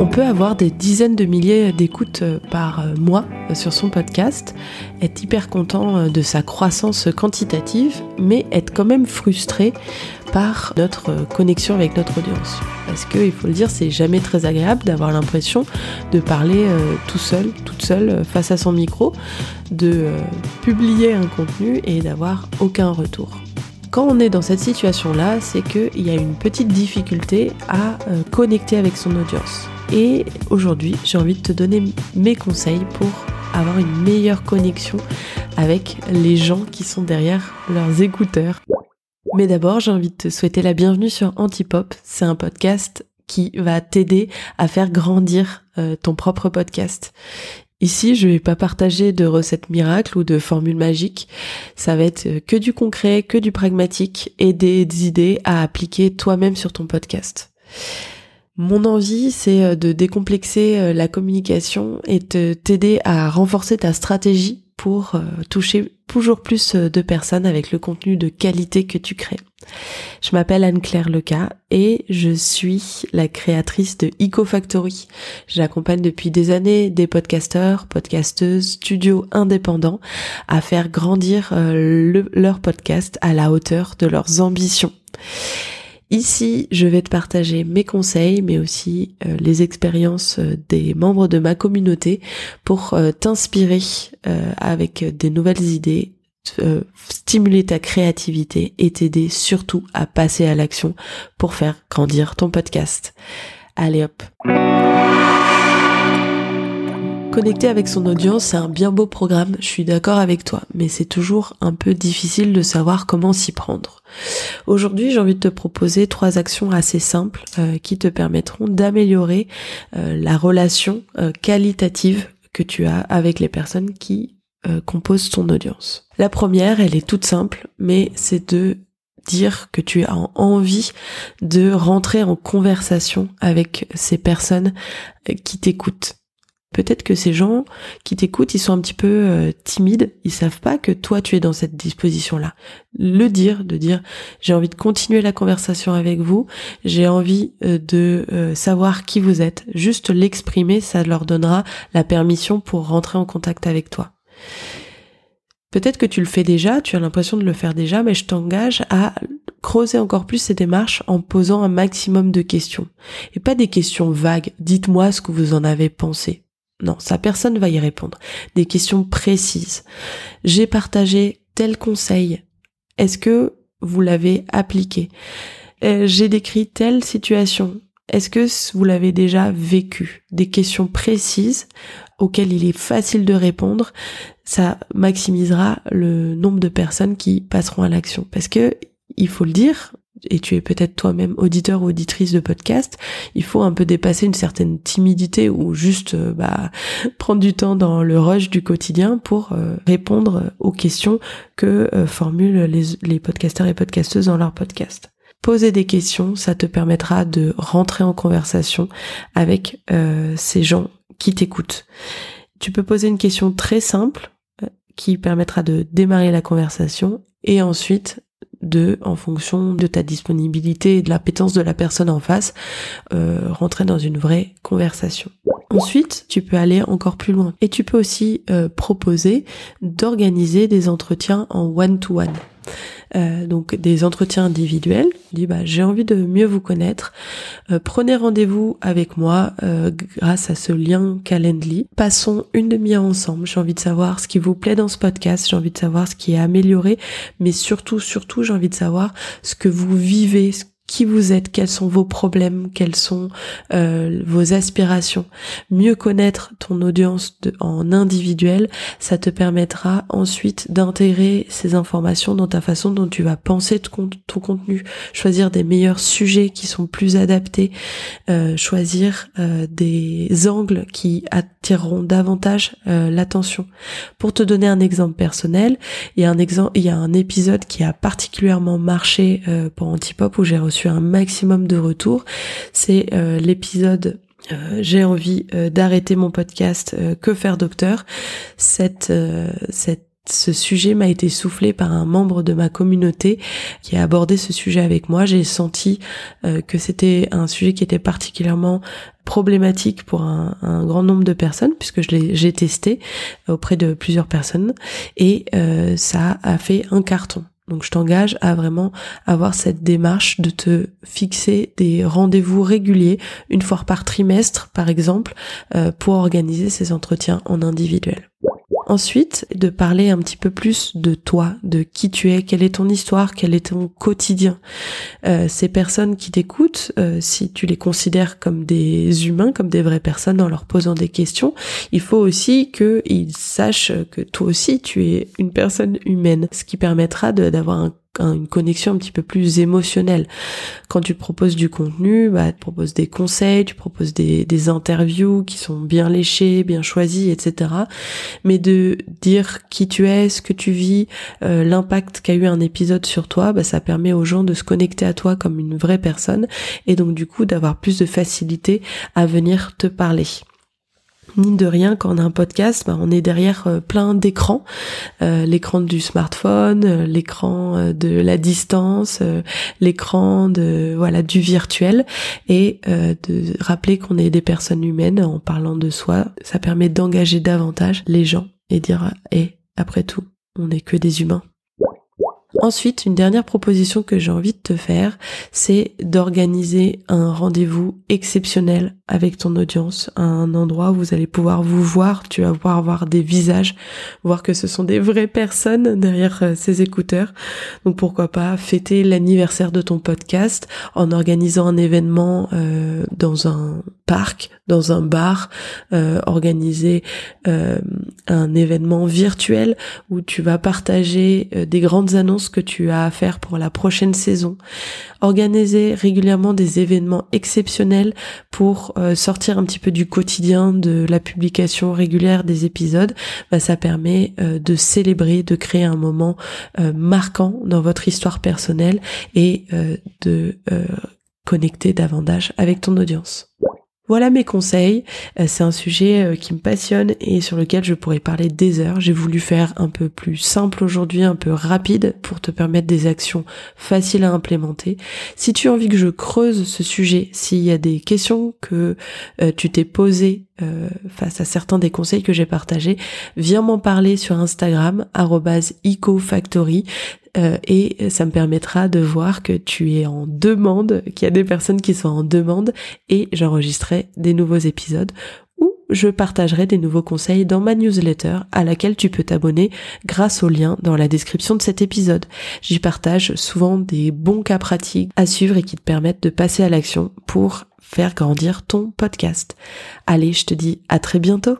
On peut avoir des dizaines de milliers d'écoutes euh, par euh, mois euh, sur son podcast, être hyper content de sa croissance quantitative, mais être quand même frustré par notre connexion avec notre audience. Parce que, il faut le dire, c'est jamais très agréable d'avoir l'impression de parler tout seul, toute seule face à son micro, de publier un contenu et d'avoir aucun retour. Quand on est dans cette situation-là, c'est qu'il y a une petite difficulté à connecter avec son audience. Et aujourd'hui, j'ai envie de te donner mes conseils pour avoir une meilleure connexion avec les gens qui sont derrière leurs écouteurs. Mais d'abord, j'ai envie de te souhaiter la bienvenue sur Antipop. C'est un podcast qui va t'aider à faire grandir euh, ton propre podcast. Ici, je vais pas partager de recettes miracles ou de formules magiques. Ça va être que du concret, que du pragmatique et des idées à appliquer toi-même sur ton podcast. Mon envie, c'est euh, de décomplexer euh, la communication et de t'aider à renforcer ta stratégie pour euh, toucher toujours plus de personnes avec le contenu de qualité que tu crées. Je m'appelle Anne-Claire Leca et je suis la créatrice de EcoFactory. J'accompagne depuis des années des podcasteurs, podcasteuses, studios indépendants à faire grandir leur podcast à la hauteur de leurs ambitions. Ici, je vais te partager mes conseils, mais aussi euh, les expériences euh, des membres de ma communauté pour euh, t'inspirer avec des nouvelles idées, stimuler ta créativité et t'aider surtout à passer à l'action pour faire grandir ton podcast. Allez hop. Connecter avec son audience, c'est un bien beau programme, je suis d'accord avec toi, mais c'est toujours un peu difficile de savoir comment s'y prendre. Aujourd'hui, j'ai envie de te proposer trois actions assez simples euh, qui te permettront d'améliorer euh, la relation euh, qualitative que tu as avec les personnes qui composent ton audience. La première, elle est toute simple, mais c'est de dire que tu as envie de rentrer en conversation avec ces personnes qui t'écoutent Peut-être que ces gens qui t'écoutent, ils sont un petit peu euh, timides, ils savent pas que toi tu es dans cette disposition-là. Le dire, de dire j'ai envie de continuer la conversation avec vous, j'ai envie euh, de euh, savoir qui vous êtes. Juste l'exprimer, ça leur donnera la permission pour rentrer en contact avec toi. Peut-être que tu le fais déjà, tu as l'impression de le faire déjà, mais je t'engage à creuser encore plus ces démarches en posant un maximum de questions. Et pas des questions vagues. Dites-moi ce que vous en avez pensé. Non, ça personne va y répondre. Des questions précises. J'ai partagé tel conseil. Est-ce que vous l'avez appliqué? Euh, J'ai décrit telle situation. Est-ce que vous l'avez déjà vécu? Des questions précises auxquelles il est facile de répondre. Ça maximisera le nombre de personnes qui passeront à l'action. Parce que, il faut le dire, et tu es peut-être toi-même auditeur ou auditrice de podcast, il faut un peu dépasser une certaine timidité ou juste euh, bah, prendre du temps dans le rush du quotidien pour euh, répondre aux questions que euh, formulent les, les podcasteurs et podcasteuses dans leur podcast. Poser des questions, ça te permettra de rentrer en conversation avec ces gens qui t'écoutent. Tu peux poser une question très simple qui permettra de démarrer la conversation et ensuite de, en fonction de ta disponibilité et de l'appétence de la personne en face, euh, rentrer dans une vraie conversation. Ensuite, tu peux aller encore plus loin et tu peux aussi euh, proposer d'organiser des entretiens en one-to-one. Euh, donc des entretiens individuels. Bah j'ai envie de mieux vous connaître. Euh, prenez rendez-vous avec moi grâce à ce lien Calendly. Passons une demi-heure ensemble. J'ai envie de savoir ce qui vous plaît dans ce podcast. J'ai envie de savoir ce qui est amélioré, mais surtout surtout j'ai envie de savoir ce que vous vivez, qui vous êtes, quels sont vos problèmes, quelles sont euh, vos aspirations. Mieux connaître ton audience en individuel, ça te permettra ensuite d'intégrer ces informations dans ta façon dont tu vas penser ton, contenu, choisir des meilleurs sujets qui sont plus adaptés, euh, choisir euh, des angles qui attireront davantage l'attention. Pour te donner un exemple personnel, il y a un exemple, il y a un épisode qui a particulièrement marché pour Antipop où j'ai reçu un maximum de retours. C'est euh, l'épisode euh, j'ai envie euh, d'arrêter mon podcast Que faire docteur? Cette, cet ce sujet m'a été soufflé par un membre de ma communauté qui a abordé ce sujet avec moi. J'ai senti que c'était un sujet qui était particulièrement problématique pour un, grand nombre de personnes puisque je j'ai testé auprès de plusieurs personnes et ça a fait un carton. Donc je t'engage à vraiment avoir cette démarche de te fixer des rendez-vous réguliers, une fois par trimestre par exemple, euh, pour organiser ces entretiens en individuel. Ensuite, de parler un petit peu plus de toi, de qui tu es, quelle est ton histoire, quel est ton quotidien. Euh, ces personnes qui t'écoutent, euh, si tu les considères comme des humains, comme des vraies personnes en leur posant des questions, il faut aussi qu'ils sachent que toi aussi tu es une personne humaine, ce qui permettra d'avoir un une connexion un petit peu plus émotionnelle. Quand tu proposes du contenu, bah, tu proposes des conseils, tu proposes des, des interviews qui sont bien léchées, bien choisies, etc. Mais de dire qui tu es, ce que tu vis, euh, l'impact qu'a eu un épisode sur toi, bah, ça permet aux gens de se connecter à toi comme une vraie personne et donc du coup d'avoir plus de facilité à venir te parler mine de rien, quand on a un podcast, bah, on est derrière euh, plein d'écrans, euh, l'écran du smartphone, euh, l'écran de la distance, l'écran de voilà du virtuel, et de rappeler qu'on est des personnes humaines en parlant de soi, ça permet d'engager davantage les gens et dire et après tout, on n'est que des humains. Ensuite, une dernière proposition que j'ai envie de te faire, c'est d'organiser un rendez-vous exceptionnel avec ton audience, un endroit où vous allez pouvoir vous voir, tu vas pouvoir voir des visages, voir que ce sont des vraies personnes derrière euh, ces écouteurs. Donc pourquoi pas fêter l'anniversaire de ton podcast en organisant un événement euh, dans un parc, dans un bar, euh, organiser un événement virtuel où tu vas partager des grandes annonces que tu as à faire pour la prochaine saison. Organiser régulièrement des événements exceptionnels pour euh, sortir un petit peu du quotidien de la publication régulière des épisodes, bah, ça permet euh, de célébrer, de créer un moment euh, marquant dans votre histoire personnelle et de connecter davantage avec ton audience. Voilà mes conseils. Euh, c'est un sujet euh, qui me passionne et sur lequel je pourrais parler des heures. J'ai voulu faire un peu plus simple aujourd'hui, un peu rapide pour te permettre des actions faciles à implémenter. Si tu as envie que je creuse ce sujet, s'il y a des questions que euh, tu t'es posées face à certains des conseils que j'ai partagés, viens m'en parler sur Instagram @ecofactory. Euh, et ça me permettra de voir que tu es en demande, qu'il y a des personnes qui sont en demande et j'enregistrerai des nouveaux épisodes je partagerai des nouveaux conseils dans ma newsletter à laquelle tu peux t'abonner grâce au lien dans la description de cet épisode. J'y partage souvent des bons cas pratiques à suivre et qui te permettent de passer à l'action pour faire grandir ton podcast. Allez, je te dis à très bientôt.